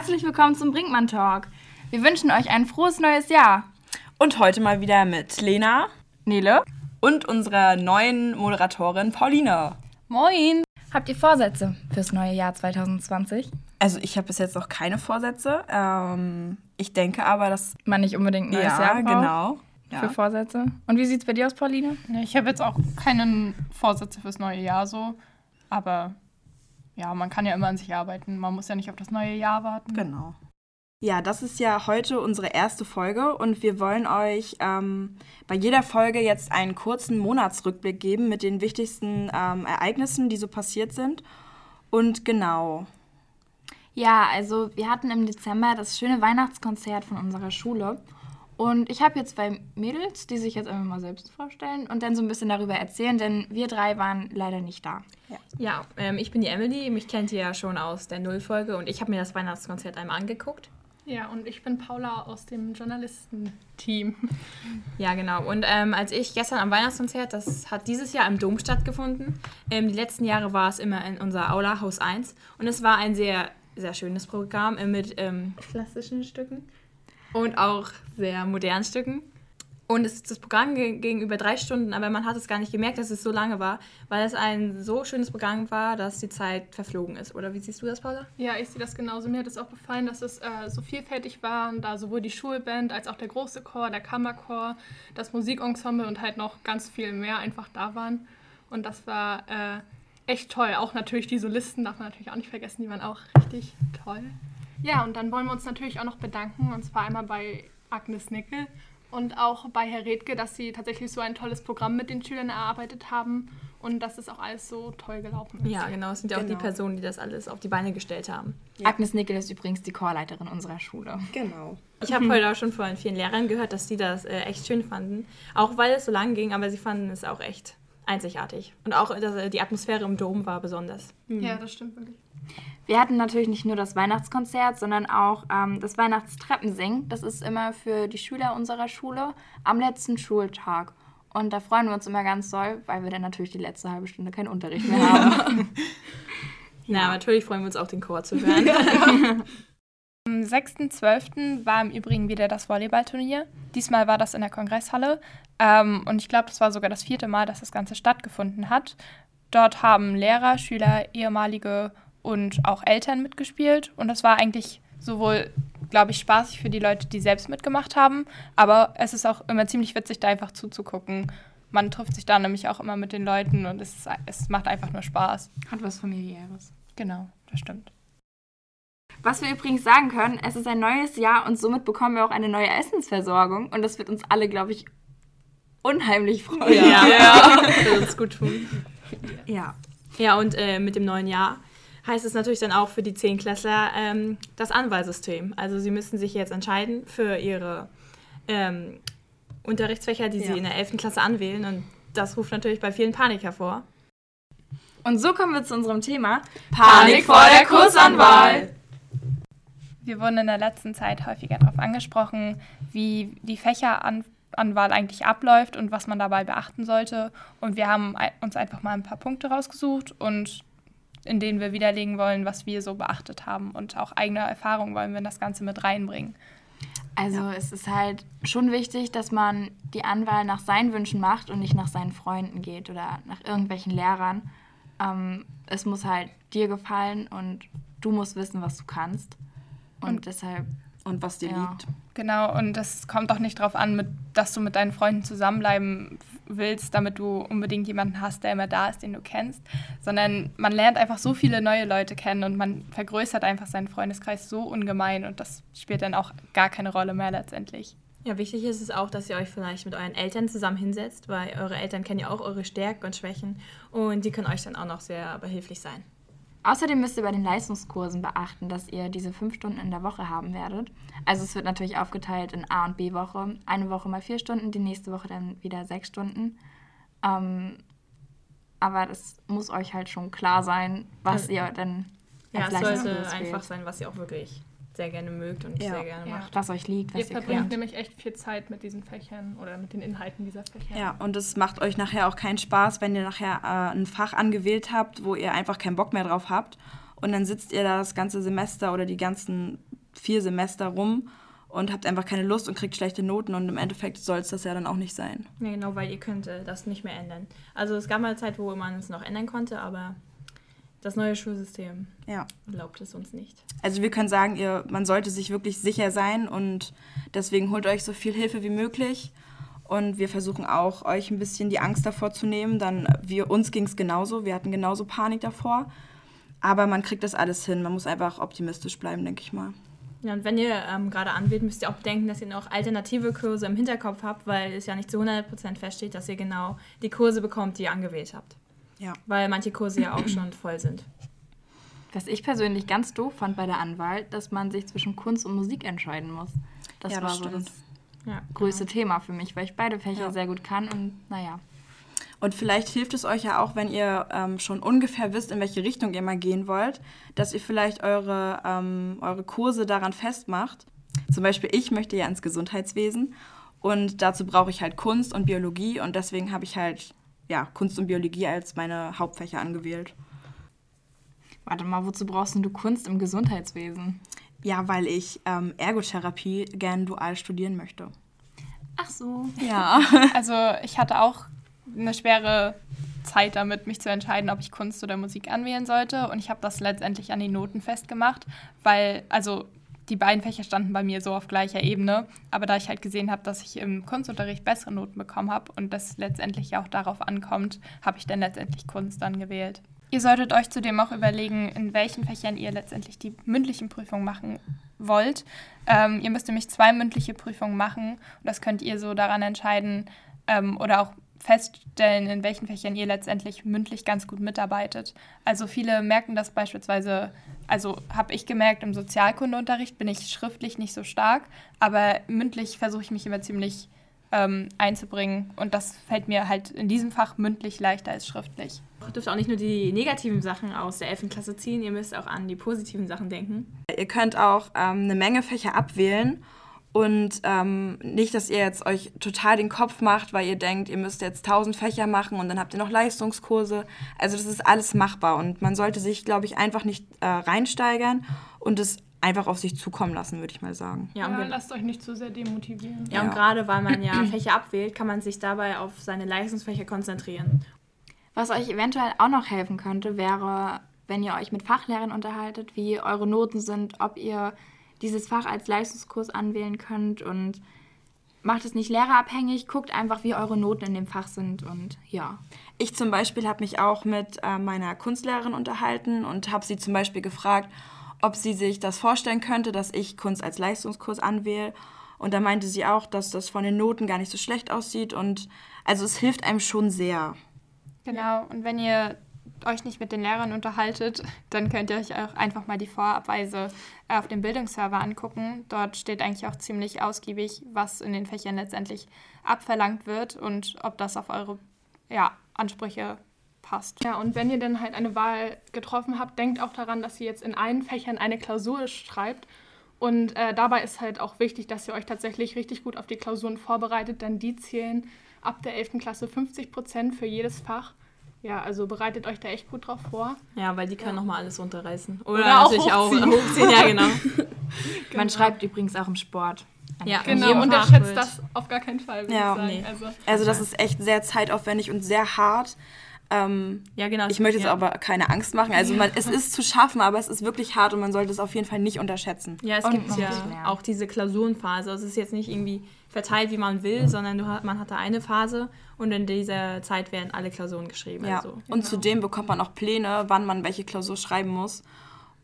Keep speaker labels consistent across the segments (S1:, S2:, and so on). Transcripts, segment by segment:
S1: Herzlich willkommen zum Brinkmann Talk. Wir wünschen euch ein frohes neues Jahr.
S2: Und heute mal wieder mit Lena,
S1: Nele
S2: und unserer neuen Moderatorin Pauline.
S1: Moin. Habt ihr Vorsätze fürs neue Jahr 2020?
S2: Also ich habe bis jetzt noch keine Vorsätze. Ähm, ich denke aber, dass
S1: man nicht unbedingt ein neues
S2: ja,
S1: Jahr braucht
S2: genau.
S1: für Vorsätze. Und wie sieht es bei dir aus, Pauline?
S3: Ja, ich habe jetzt auch keine Vorsätze fürs neue Jahr so, aber ja, man kann ja immer an sich arbeiten. Man muss ja nicht auf das neue Jahr warten.
S2: Genau. Ja, das ist ja heute unsere erste Folge und wir wollen euch ähm, bei jeder Folge jetzt einen kurzen Monatsrückblick geben mit den wichtigsten ähm, Ereignissen, die so passiert sind. Und genau.
S1: Ja, also wir hatten im Dezember das schöne Weihnachtskonzert von unserer Schule. Und ich habe hier zwei Mädels, die sich jetzt einfach mal selbst vorstellen und dann so ein bisschen darüber erzählen, denn wir drei waren leider nicht da.
S4: Ja, ja ähm, ich bin die Emily, mich kennt ihr ja schon aus der Nullfolge und ich habe mir das Weihnachtskonzert einmal angeguckt.
S3: Ja, und ich bin Paula aus dem Journalistenteam.
S4: Ja, genau. Und ähm, als ich gestern am Weihnachtskonzert, das hat dieses Jahr im Dom stattgefunden. Ähm, die letzten Jahre war es immer in unserer Aula, Haus 1. Und es war ein sehr, sehr schönes Programm äh, mit ähm, klassischen Stücken und auch sehr modernen Stücken. Und es, das Programm ging über drei Stunden, aber man hat es gar nicht gemerkt, dass es so lange war, weil es ein so schönes Programm war, dass die Zeit verflogen ist. Oder wie siehst du das, Paula?
S3: Ja, ich sehe das genauso. Mir hat es auch gefallen, dass es äh, so vielfältig war, da sowohl die Schulband als auch der große Chor, der Kammerchor, das Musikensemble und halt noch ganz viel mehr einfach da waren. Und das war äh, echt toll. Auch natürlich die Solisten darf man natürlich auch nicht vergessen, die waren auch richtig toll. Ja, und dann wollen wir uns natürlich auch noch bedanken, und zwar einmal bei Agnes Nickel und auch bei Herr Redke, dass sie tatsächlich so ein tolles Programm mit den Schülern erarbeitet haben und dass es auch alles so toll gelaufen ist.
S4: Ja, genau. Es sind ja genau. auch die genau. Personen, die das alles auf die Beine gestellt haben.
S1: Ja. Agnes Nickel ist übrigens die Chorleiterin unserer Schule.
S2: Genau.
S4: Ich habe heute auch schon von vielen Lehrern gehört, dass die das äh, echt schön fanden. Auch weil es so lang ging, aber sie fanden es auch echt einzigartig. Und auch äh, die Atmosphäre im Dom war besonders.
S3: Mhm. Ja, das stimmt wirklich.
S1: Wir hatten natürlich nicht nur das Weihnachtskonzert, sondern auch ähm, das Weihnachtstreppensingen. Das ist immer für die Schüler unserer Schule am letzten Schultag. Und da freuen wir uns immer ganz doll, weil wir dann natürlich die letzte halbe Stunde keinen Unterricht mehr haben.
S4: ja, natürlich freuen wir uns auch, den Chor zu hören.
S3: Am 6.12. war im Übrigen wieder das Volleyballturnier. Diesmal war das in der Kongresshalle. Ähm, und ich glaube, das war sogar das vierte Mal, dass das Ganze stattgefunden hat. Dort haben Lehrer, Schüler, ehemalige und auch Eltern mitgespielt. Und das war eigentlich sowohl, glaube ich, spaßig für die Leute, die selbst mitgemacht haben, aber es ist auch immer ziemlich witzig, da einfach zuzugucken. Man trifft sich da nämlich auch immer mit den Leuten und es, es macht einfach nur Spaß.
S1: Hat was familiäres.
S3: Genau, das stimmt.
S1: Was wir übrigens sagen können, es ist ein neues Jahr und somit bekommen wir auch eine neue Essensversorgung und das wird uns alle, glaube ich, unheimlich freuen.
S4: Ja, ja. das wird uns gut tun.
S1: Ja.
S4: Ja, und äh, mit dem neuen Jahr heißt es natürlich dann auch für die Zehnklässler ähm, das Anwahlsystem. Also sie müssen sich jetzt entscheiden für ihre ähm, Unterrichtsfächer, die ja. sie in der 11. Klasse anwählen. Und das ruft natürlich bei vielen Panik hervor.
S1: Und so kommen wir zu unserem Thema Panik vor der Kursanwahl.
S3: Wir wurden in der letzten Zeit häufiger darauf angesprochen, wie die Fächeranwahl eigentlich abläuft und was man dabei beachten sollte. Und wir haben uns einfach mal ein paar Punkte rausgesucht und in denen wir widerlegen wollen, was wir so beachtet haben. Und auch eigene Erfahrungen wollen wir in das Ganze mit reinbringen.
S1: Also ja. es ist halt schon wichtig, dass man die Anwahl nach seinen Wünschen macht und nicht nach seinen Freunden geht oder nach irgendwelchen Lehrern. Ähm, es muss halt dir gefallen und du musst wissen, was du kannst. Und, und deshalb.
S2: Und was dir ja. liegt.
S3: Genau, und das kommt auch nicht darauf an, mit, dass du mit deinen Freunden zusammenbleiben willst, damit du unbedingt jemanden hast, der immer da ist, den du kennst, sondern man lernt einfach so viele neue Leute kennen und man vergrößert einfach seinen Freundeskreis so ungemein und das spielt dann auch gar keine Rolle mehr letztendlich.
S4: Ja, wichtig ist es auch, dass ihr euch vielleicht mit euren Eltern zusammen hinsetzt, weil eure Eltern kennen ja auch eure Stärken und Schwächen und die können euch dann auch noch sehr behilflich sein.
S1: Außerdem müsst ihr bei den Leistungskursen beachten, dass ihr diese fünf Stunden in der Woche haben werdet. Also es wird natürlich aufgeteilt in A- und B-Woche. Eine Woche mal vier Stunden, die nächste Woche dann wieder sechs Stunden. Ähm, aber das muss euch halt schon klar sein, was ihr dann
S4: als Ja, es sollte einfach sein, was ihr auch wirklich sehr gerne mögt und ja. sehr gerne ja. macht.
S1: Was euch liegt, was
S3: ihr, ihr verbringt nämlich echt viel Zeit mit diesen Fächern oder mit den Inhalten dieser Fächer.
S2: Ja, und es macht euch nachher auch keinen Spaß, wenn ihr nachher äh, ein Fach angewählt habt, wo ihr einfach keinen Bock mehr drauf habt. Und dann sitzt ihr da das ganze Semester oder die ganzen vier Semester rum und habt einfach keine Lust und kriegt schlechte Noten und im Endeffekt soll es das ja dann auch nicht sein.
S4: Ja, genau, weil ihr könnt äh, das nicht mehr ändern. Also es gab mal eine Zeit, wo man es noch ändern konnte, aber das neue Schulsystem
S2: Ja.
S4: erlaubt es uns nicht.
S2: Also wir können sagen, ihr, man sollte sich wirklich sicher sein und deswegen holt euch so viel Hilfe wie möglich. Und wir versuchen auch, euch ein bisschen die Angst davor zu nehmen. Dann, wir, uns ging es genauso, wir hatten genauso Panik davor. Aber man kriegt das alles hin. Man muss einfach optimistisch bleiben, denke ich mal.
S4: Ja, und wenn ihr ähm, gerade anwählt, müsst ihr auch bedenken, dass ihr noch alternative Kurse im Hinterkopf habt, weil es ja nicht zu 100% feststeht, dass ihr genau die Kurse bekommt, die ihr angewählt habt.
S2: Ja.
S4: Weil manche Kurse ja auch schon voll sind.
S1: Was ich persönlich ganz doof fand bei der Anwahl, dass man sich zwischen Kunst und Musik entscheiden muss. Das
S2: Ja,
S1: war
S2: das
S1: so
S2: stimmt.
S1: das
S4: Ja,
S1: größte Thema für mich, weil ich beide Fächer
S2: Ja.
S1: sehr gut kann und naja.
S2: Und vielleicht hilft es euch ja auch, wenn ihr ähm, schon ungefähr wisst, in welche Richtung ihr mal gehen wollt, dass ihr vielleicht eure, ähm, eure Kurse daran festmacht. Zum Beispiel, ich möchte ja ins Gesundheitswesen und dazu brauche ich halt Kunst und Biologie und deswegen habe ich halt ja, Kunst und Biologie als meine Hauptfächer angewählt.
S1: Warte mal, wozu brauchst denn du Kunst im Gesundheitswesen?
S2: Ja, weil ich ähm, Ergotherapie gern dual studieren möchte.
S1: Ach so.
S2: Ja.
S3: Also ich hatte auch eine schwere Zeit damit, mich zu entscheiden, ob ich Kunst oder Musik anwählen sollte. Und ich habe das letztendlich an die Noten festgemacht, weil, also die beiden Fächer standen bei mir so auf gleicher Ebene. Aber da ich halt gesehen habe, dass ich im Kunstunterricht bessere Noten bekommen habe und das letztendlich ja auch darauf ankommt, habe ich dann letztendlich Kunst dann gewählt. Ihr solltet euch zudem auch überlegen, in welchen Fächern ihr letztendlich die mündlichen Prüfungen machen wollt. Ähm, ihr müsst nämlich zwei mündliche Prüfungen machen und das könnt ihr so daran entscheiden ähm, oder auch feststellen, in welchen Fächern ihr letztendlich mündlich ganz gut mitarbeitet. Also viele merken das beispielsweise, also habe ich gemerkt, im Sozialkundeunterricht bin ich schriftlich nicht so stark, aber mündlich versuche ich mich immer ziemlich ähm, einzubringen und das fällt mir halt in diesem Fach mündlich leichter als schriftlich.
S4: Ihr dürft auch nicht nur die negativen Sachen aus der 11. Klasse ziehen, ihr müsst auch an die positiven Sachen denken.
S2: Ihr könnt auch ähm, eine Menge Fächer abwählen und ähm, nicht, dass ihr jetzt euch total den Kopf macht, weil ihr denkt, ihr müsst jetzt tausend Fächer machen und dann habt ihr noch Leistungskurse. Also das ist alles machbar und man sollte sich, glaube ich, einfach nicht äh, reinsteigern und es einfach auf sich zukommen lassen, würde ich mal sagen.
S4: Ja,
S3: Ja,
S4: und,
S3: lasst euch nicht zu sehr demotivieren.
S4: ja, und
S2: Ja.
S4: gerade weil man ja Fächer abwählt, kann man sich dabei auf seine Leistungsfächer konzentrieren.
S1: Was euch eventuell auch noch helfen könnte, wäre, wenn ihr euch mit Fachlehrern unterhaltet, wie eure Noten sind, ob ihr dieses Fach als Leistungskurs anwählen könnt und macht es nicht lehrerabhängig, guckt einfach, wie eure Noten in dem Fach sind und ja.
S2: Ich zum Beispiel habe mich auch mit äh, meiner Kunstlehrerin unterhalten und habe sie zum Beispiel gefragt, ob sie sich das vorstellen könnte, dass ich Kunst als Leistungskurs anwähle. Und da meinte sie auch, dass das von den Noten gar nicht so schlecht aussieht. Und also es hilft einem schon sehr.
S3: Genau, und wenn ihr euch nicht mit den Lehrern unterhaltet, dann könnt ihr euch auch einfach mal die Vorabweise äh, auf dem Bildungsserver angucken. Dort steht eigentlich auch ziemlich ausgiebig, was in den Fächern letztendlich abverlangt wird und ob das auf eure ja, Ansprüche passt. Ja, und wenn ihr dann halt eine Wahl getroffen habt, denkt auch daran, dass ihr jetzt in allen Fächern eine Klausur schreibt. Und äh, dabei ist halt auch wichtig, dass ihr euch tatsächlich richtig gut auf die Klausuren vorbereitet, denn die zählen ab der 11. Klasse 50 Prozent für jedes Fach. Ja, also bereitet euch da echt gut drauf vor.
S4: Ja, weil die können
S3: Ja.
S4: nochmal alles runterreißen. Oder,
S3: Oder auch
S4: natürlich auch
S3: hochziehen.
S4: hochziehen, ja genau.
S1: Man schreibt übrigens auch im Sport.
S4: Ja,
S3: Genau, unterschätzt das auf gar keinen Fall, würde
S2: Ja,
S3: ich sagen.
S4: nee.
S3: Also,
S2: Also das ist echt sehr zeitaufwendig und sehr hart. Ähm,
S4: Ja, genau.
S2: ich möchte jetzt
S4: ja.
S2: aber keine Angst machen. Also man, es ist zu schaffen, aber es ist wirklich hart und man sollte es auf jeden Fall nicht unterschätzen.
S4: Ja, es
S1: Und
S4: gibt ja auch diese Klausurenphase. Also es ist jetzt nicht irgendwie verteilt, wie man will, sondern du man hat da eine Phase und in dieser Zeit werden alle Klausuren geschrieben.
S2: Ja.
S4: Also.
S2: Und zudem bekommt man auch Pläne, wann man welche Klausur schreiben muss.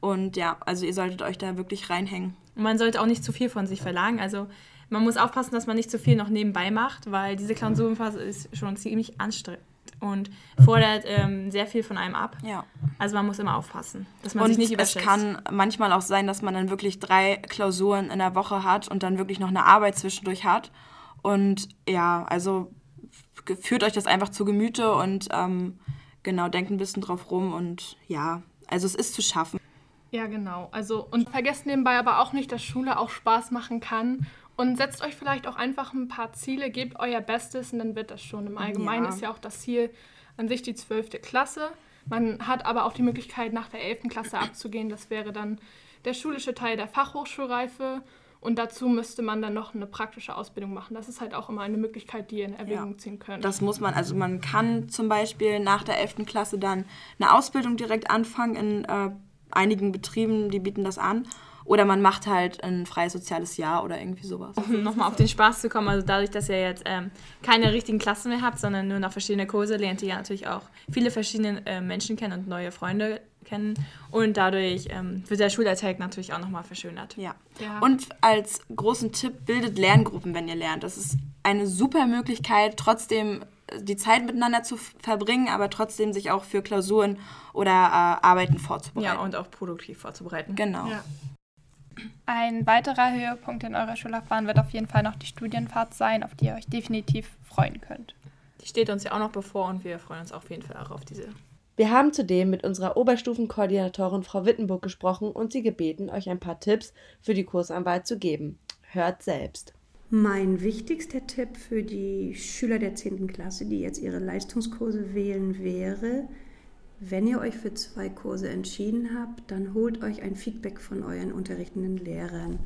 S2: Und ja, also ihr solltet euch da wirklich reinhängen.
S4: Und man sollte auch nicht zu viel von sich verlangen. Also man muss aufpassen, dass man nicht zu viel noch nebenbei macht, weil diese Klausurenphase ist schon ziemlich anstrengend und fordert ähm, sehr viel von einem ab.
S2: Ja.
S4: Also man muss immer aufpassen, dass man
S2: Und
S4: sich nicht
S2: es
S4: überschätzt.
S2: kann manchmal auch sein, dass man dann wirklich drei Klausuren in der Woche hat und dann wirklich noch eine Arbeit zwischendurch hat. Und ja, also führt euch das einfach zu Gemüte und ähm, genau, denkt ein bisschen drauf rum und ja, also es ist zu schaffen.
S3: Ja, genau. Also, und vergesst nebenbei aber auch nicht, dass Schule auch Spaß machen kann. Und setzt euch vielleicht auch einfach ein paar Ziele, gebt euer Bestes und dann wird das schon. Im Allgemeinen
S2: Ja.
S3: ist ja auch das Ziel an sich die 12. Klasse. Man hat aber auch die Möglichkeit, nach der 11. Klasse abzugehen. Das wäre dann der schulische Teil der Fachhochschulreife und dazu müsste man dann noch eine praktische Ausbildung machen. Das ist halt auch immer eine Möglichkeit, die ihr in Erwägung
S2: Ja.
S3: ziehen könnt.
S2: Das muss man, also man kann zum Beispiel nach der 11. Klasse dann eine Ausbildung direkt anfangen in äh, einigen Betrieben, die bieten das an. Oder man macht halt ein freies soziales Jahr oder irgendwie sowas.
S4: um nochmal auf den Spaß zu kommen, also dadurch, dass ihr jetzt ähm, keine richtigen Klassen mehr habt, sondern nur noch verschiedene Kurse, lernt ihr ja natürlich auch viele verschiedene äh, Menschen kennen und neue Freunde kennen. Und dadurch ähm, wird der Schulalltag natürlich auch nochmal verschönert.
S2: Ja.
S3: Ja.
S2: Und als großen Tipp, bildet Lerngruppen, wenn ihr lernt. Das ist eine super Möglichkeit, trotzdem äh, die Zeit miteinander zu verbringen, aber trotzdem sich auch für Klausuren oder äh, Arbeiten vorzubereiten.
S4: Ja, und auch produktiv vorzubereiten.
S2: genau.
S3: ja.
S5: Ein weiterer Höhepunkt in eurer Schullaufbahn wird auf jeden Fall noch die Studienfahrt sein, auf die ihr euch definitiv freuen könnt.
S4: Die steht uns ja auch noch bevor und wir freuen uns auf jeden Fall auch auf diese.
S6: Wir haben zudem mit unserer Oberstufenkoordinatorin Frau Wittenburg gesprochen und sie gebeten, euch ein paar Tipps für die Kursanwahl zu geben. Hört selbst.
S7: Mein wichtigster Tipp für die Schüler der 10. Klasse, die jetzt ihre Leistungskurse wählen, wäre, wenn ihr euch für zwei Kurse entschieden habt, dann holt euch ein Feedback von euren unterrichtenden Lehrern,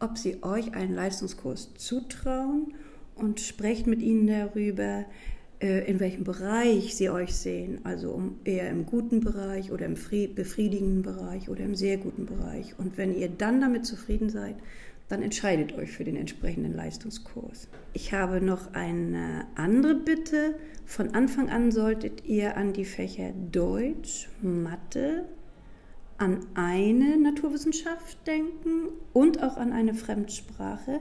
S7: ob sie euch einen Leistungskurs zutrauen und sprecht mit ihnen darüber, äh, in welchem Bereich sie euch sehen, also eher im guten Bereich oder im fri- befriedigenden Bereich oder im sehr guten Bereich. Und wenn ihr dann damit zufrieden seid, dann entscheidet euch für den entsprechenden Leistungskurs. Ich habe noch eine andere Bitte. Von Anfang an solltet ihr an die Fächer Deutsch, Mathe, an eine Naturwissenschaft denken und auch an eine Fremdsprache,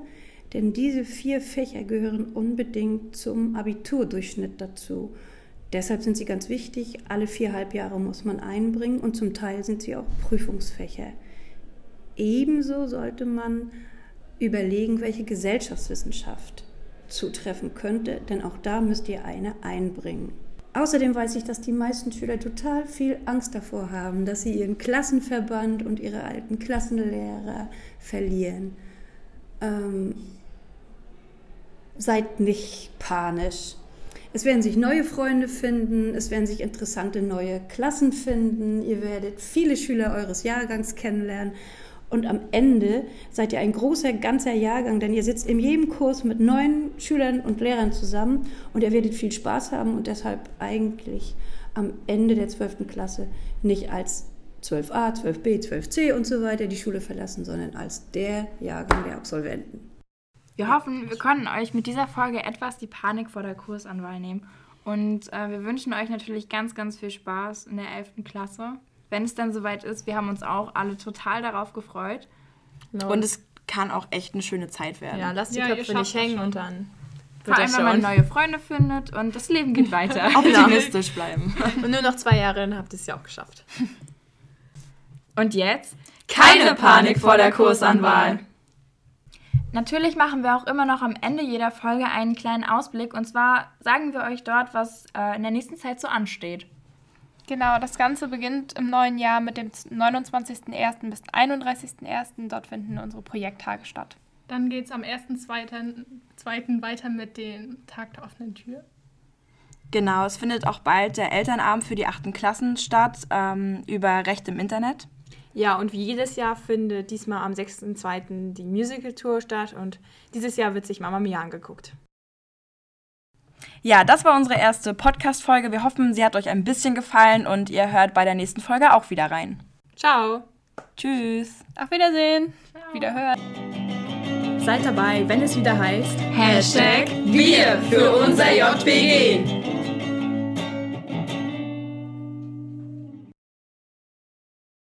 S7: denn diese vier Fächer gehören unbedingt zum Abiturdurchschnitt dazu. Deshalb sind sie ganz wichtig. Alle vier Halbjahre muss man einbringen und zum Teil sind sie auch Prüfungsfächer. Ebenso sollte man überlegen, welche Gesellschaftswissenschaft zutreffen könnte, denn auch da müsst ihr eine einbringen. Außerdem weiß ich, dass die meisten Schüler total viel Angst davor haben, dass sie ihren Klassenverband und ihre alten Klassenlehrer verlieren. Ähm, seid nicht panisch. Es werden sich neue Freunde finden, es werden sich interessante neue Klassen finden, ihr werdet viele Schüler eures Jahrgangs kennenlernen und am Ende seid ihr ein großer ganzer Jahrgang, denn ihr sitzt in jedem Kurs mit neuen Schülern und Lehrern zusammen und ihr werdet viel Spaß haben und deshalb eigentlich am Ende der 12. Klasse nicht als 12a, 12b, 12c und so weiter die Schule verlassen, sondern als der Jahrgang der Absolventen.
S1: Wir hoffen, wir konnten euch mit dieser Folge etwas die Panik vor der Kursanwahl nehmen. Und äh, wir wünschen euch natürlich ganz, ganz viel Spaß in der 11. Klasse. Wenn es dann soweit ist, wir haben uns auch alle total darauf gefreut.
S2: Und es kann auch echt eine schöne Zeit werden.
S4: ja, lasst die
S3: Ja,
S4: Köpfe nicht hängen und dann
S1: Vor
S4: wird
S1: allem, wenn man neue Freunde findet und das Leben geht weiter.
S2: Optimistisch bleiben.
S4: Und nur noch zwei Jahre, dann habt ihr es ja auch geschafft.
S1: Und jetzt?
S4: Keine Panik vor der Kursanwahl.
S1: Natürlich machen wir auch immer noch am Ende jeder Folge einen kleinen Ausblick. Und zwar sagen wir euch dort, was äh, in der nächsten Zeit so ansteht.
S5: Genau, das Ganze beginnt im neuen Jahr mit dem 29.01. bis 31.01. Dort finden unsere Projekttage statt.
S3: Dann geht es am 1.2. zweiten weiter mit dem Tag der offenen Tür.
S2: Genau, es findet auch bald der Elternabend für die 8. Klassen statt, ähm, über Recht im Internet.
S4: Ja, und wie jedes Jahr findet diesmal am 6.2. die Musical-Tour statt und dieses Jahr wird sich Mama Mia angeguckt.
S2: Ja, das war unsere erste Podcast-Folge. Wir hoffen, sie hat euch ein bisschen gefallen und ihr hört bei der nächsten Folge auch wieder rein.
S4: Ciao!
S2: Tschüss!
S5: Auf Wiedersehen. Wiederhören.
S4: Seid dabei, wenn es wieder heißt
S1: Hashtag
S4: Wir für unser JBG.